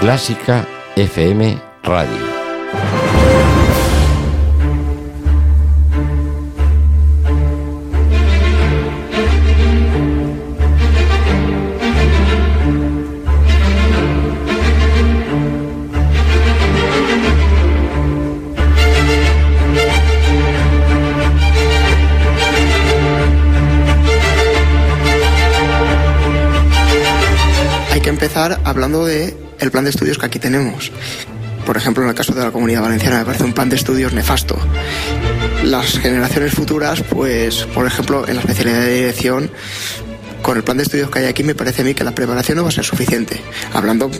Clásica FM Radio. Hay que empezar hablando de el plan de estudios que aquí tenemos. Por ejemplo, en el caso de la Comunidad Valenciana me parece un plan de estudios nefasto. Las generaciones futuras, pues, por ejemplo, en la especialidad de dirección, con el plan de estudios que hay aquí, me parece a mí que la preparación no va a ser suficiente. Hablando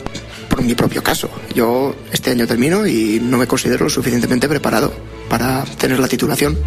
por mi propio caso. Yo este año termino y no me considero suficientemente preparado para tener la titulación.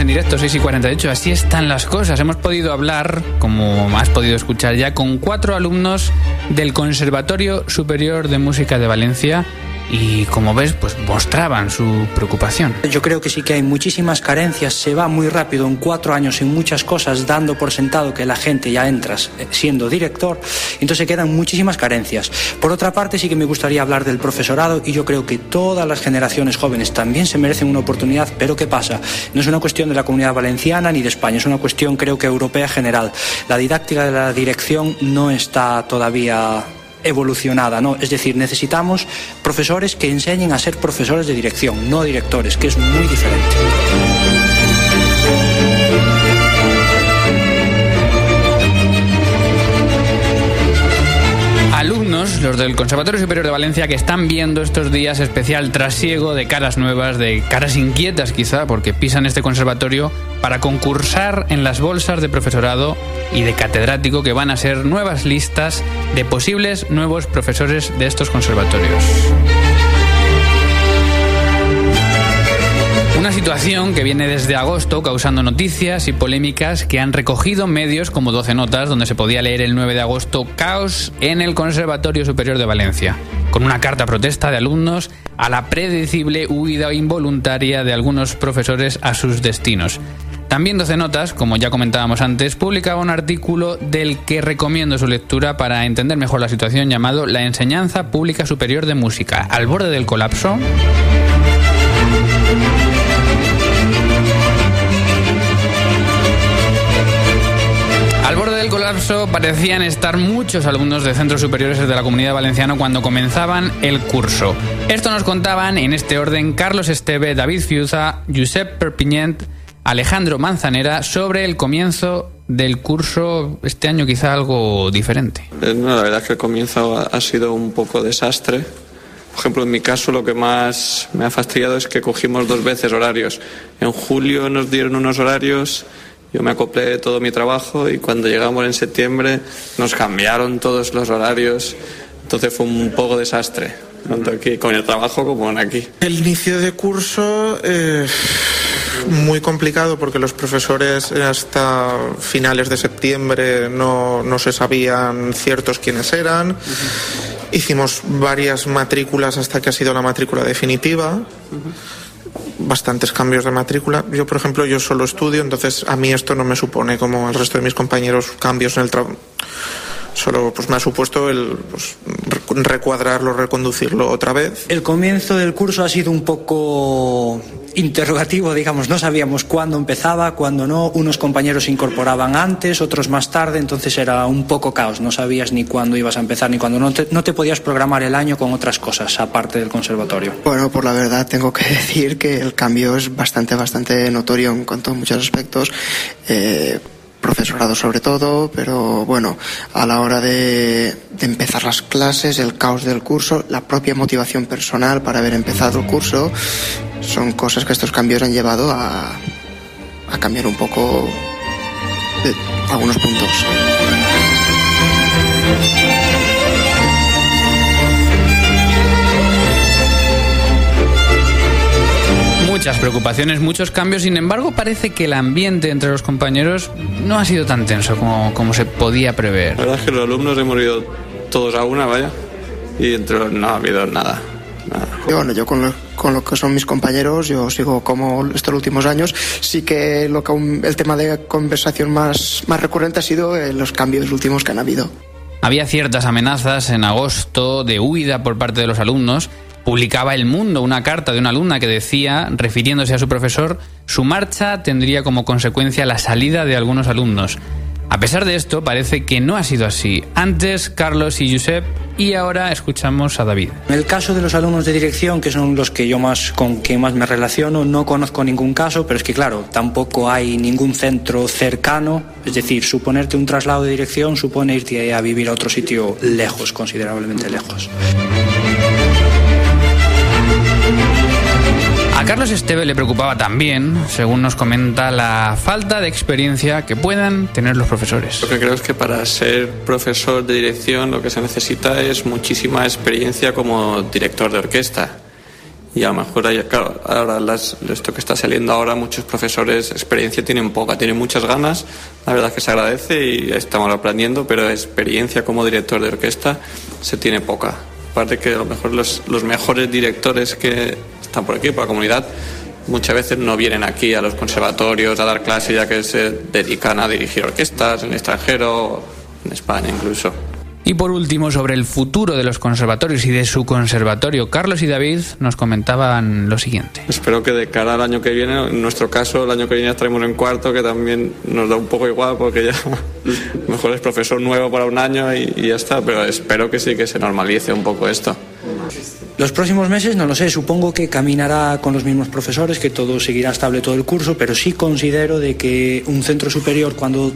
En directo, 6 y 48, así están las cosas. Hemos podido hablar, como has podido escuchar ya, con cuatro alumnos del Conservatorio Superior de Música de Valencia y como ves, pues mostraban su preocupación. Yo creo que sí que hay muchísimas carencias, se va muy rápido en cuatro años en muchas cosas, dando por sentado que la gente ya entras eh, siendo director, entonces quedan muchísimas carencias. Por otra parte, sí que me gustaría hablar del profesorado y yo creo que todas las generaciones jóvenes también se merecen una oportunidad, pero ¿qué pasa? No es una cuestión de la comunidad valenciana ni de España, es una cuestión creo que europea general. La didáctica de la dirección no está todavía evolucionada, ¿no? Es decir, necesitamos profesores que enseñen a ser profesores de dirección, no directores, que es muy diferente. Alumnos, los del Conservatorio Superior de Valencia, que están viendo estos días especial trasiego de caras nuevas, de caras inquietas quizá, porque pisan este conservatorio para concursar en las bolsas de profesorado y de catedrático que van a ser nuevas listas de posibles nuevos profesores de estos conservatorios. Una situación que viene desde agosto causando noticias y polémicas que han recogido medios como 12 Notas, donde se podía leer el 9 de agosto caos en el Conservatorio Superior de Valencia, con una carta protesta de alumnos a la predecible huida involuntaria de algunos profesores a sus destinos. También 12 Notas, como ya comentábamos antes, publicaba un artículo del que recomiendo su lectura para entender mejor la situación llamado La enseñanza pública superior de música, al borde del colapso. Al borde del colapso parecían estar muchos alumnos de centros superiores de la comunidad valenciana cuando comenzaban el curso. Esto nos contaban en este orden Carlos Esteve, David Fiuza, Josep Perpiñent, Alejandro Manzanera sobre el comienzo del curso este año quizá algo diferente. Eh, No, la verdad es que el comienzo ha, sido un poco desastre. Por ejemplo, en mi caso lo que más me ha fastidiado es que cogimos dos veces horarios. En julio nos dieron unos horarios, yo me acoplé todo mi trabajo y cuando llegamos en septiembre nos cambiaron todos los horarios. Entonces fue un poco desastre, tanto aquí con el trabajo como en aquí. El inicio de curso eh, muy complicado porque los profesores hasta finales de septiembre no, no se sabían ciertos quiénes eran. Hicimos varias matrículas hasta que ha sido la matrícula definitiva. Bastantes cambios de matrícula. Yo, por ejemplo, yo solo estudio, entonces a mí esto no me supone como al resto de mis compañeros cambios en el trabajo. Solo pues me ha supuesto el pues, re- recuadrarlo, reconducirlo otra vez. El comienzo del curso ha sido un poco interrogativo, digamos, no sabíamos cuándo empezaba, cuándo no, unos compañeros se incorporaban antes, otros más tarde, entonces era un poco caos, no sabías ni cuándo ibas a empezar ni cuándo, no te, no te podías programar el año con otras cosas aparte del conservatorio. Bueno, por la verdad tengo que decir que el cambio es bastante, bastante notorio en cuanto a muchos aspectos. Eh, profesorado sobre todo, pero bueno, a la hora de, empezar las clases, el caos del curso, la propia motivación personal para haber empezado el curso, son cosas que estos cambios han llevado a, cambiar un poco de algunos puntos. Muchas preocupaciones, muchos cambios, sin embargo parece que el ambiente entre los compañeros no ha sido tan tenso como, como se podía prever. La verdad es que los alumnos hemos ido todos a una, vaya, y entre los no ha habido nada. Bueno, yo con lo, con lo, que son mis compañeros, yo sigo como estos últimos años. Sí que, lo que el tema de conversación más, más recurrente ha sido eh, los cambios últimos que han habido. Había ciertas amenazas en agosto de huida por parte de los alumnos. Publicaba El Mundo una carta de una alumna que decía, refiriéndose a su profesor, su marcha tendría como consecuencia la salida de algunos alumnos. A pesar de esto, parece que no ha sido así. Antes Carlos y Josep y ahora escuchamos a David. En el caso de los alumnos de dirección, que son los que yo más con que más me relaciono, no conozco ningún caso, pero es que claro, tampoco hay ningún centro cercano, es decir, suponerte un traslado de dirección supone irte a vivir a otro sitio lejos, considerablemente lejos. A Carlos Esteve le preocupaba también, según nos comenta, la falta de experiencia que puedan tener los profesores. Lo que creo es que para ser profesor de dirección lo que se necesita es muchísima experiencia como director de orquesta. Y a lo mejor, claro, ahora esto que está saliendo ahora, muchos profesores experiencia tienen poca, tienen muchas ganas, la verdad es que se agradece y estamos aprendiendo, pero experiencia como director de orquesta se tiene poca. Aparte que a lo mejor los, los mejores directores que están por aquí, por la comunidad, muchas veces no vienen aquí a los conservatorios a dar clases ya que se dedican a dirigir orquestas en el extranjero, en España incluso. Y por último, sobre el futuro de los conservatorios y de su conservatorio, Carlos y David nos comentaban lo siguiente. Espero que de cara al año que viene, en nuestro caso, el año que viene estaremos en cuarto, que también nos da un poco igual porque ya mejor es profesor nuevo para un año y, y ya está, pero espero que sí que se normalice un poco esto. Los próximos meses no lo sé, supongo que caminará con los mismos profesores, que todo seguirá estable todo el curso, pero sí considero de que un centro superior cuando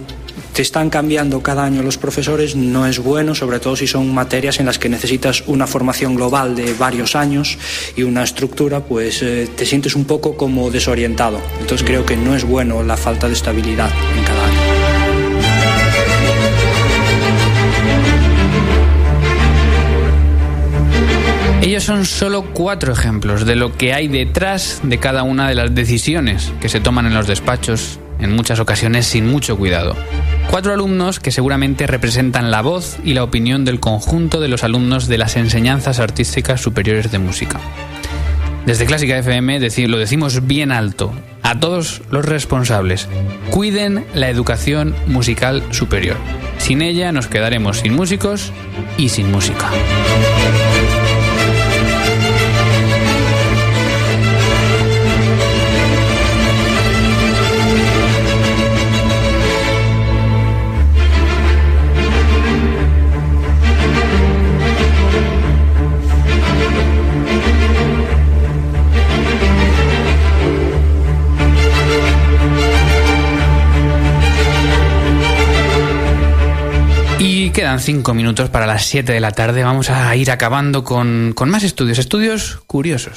te están cambiando cada año los profesores no es bueno, sobre todo si son materias en las que necesitas una formación global de varios años y una estructura, pues eh, te sientes un poco como desorientado. Entonces creo que no es bueno la falta de estabilidad en cada año. Ellos son solo cuatro ejemplos de lo que hay detrás de cada una de las decisiones que se toman en los despachos, en muchas ocasiones sin mucho cuidado. Cuatro alumnos que seguramente representan la voz y la opinión del conjunto de los alumnos de las enseñanzas artísticas superiores de música. Desde Clásica FM lo decimos bien alto a todos los responsables. Cuiden la educación musical superior. Sin ella nos quedaremos sin músicos y sin música. Cinco minutos para las 7 de la tarde. Vamos a ir acabando con, con más estudios, estudios curiosos.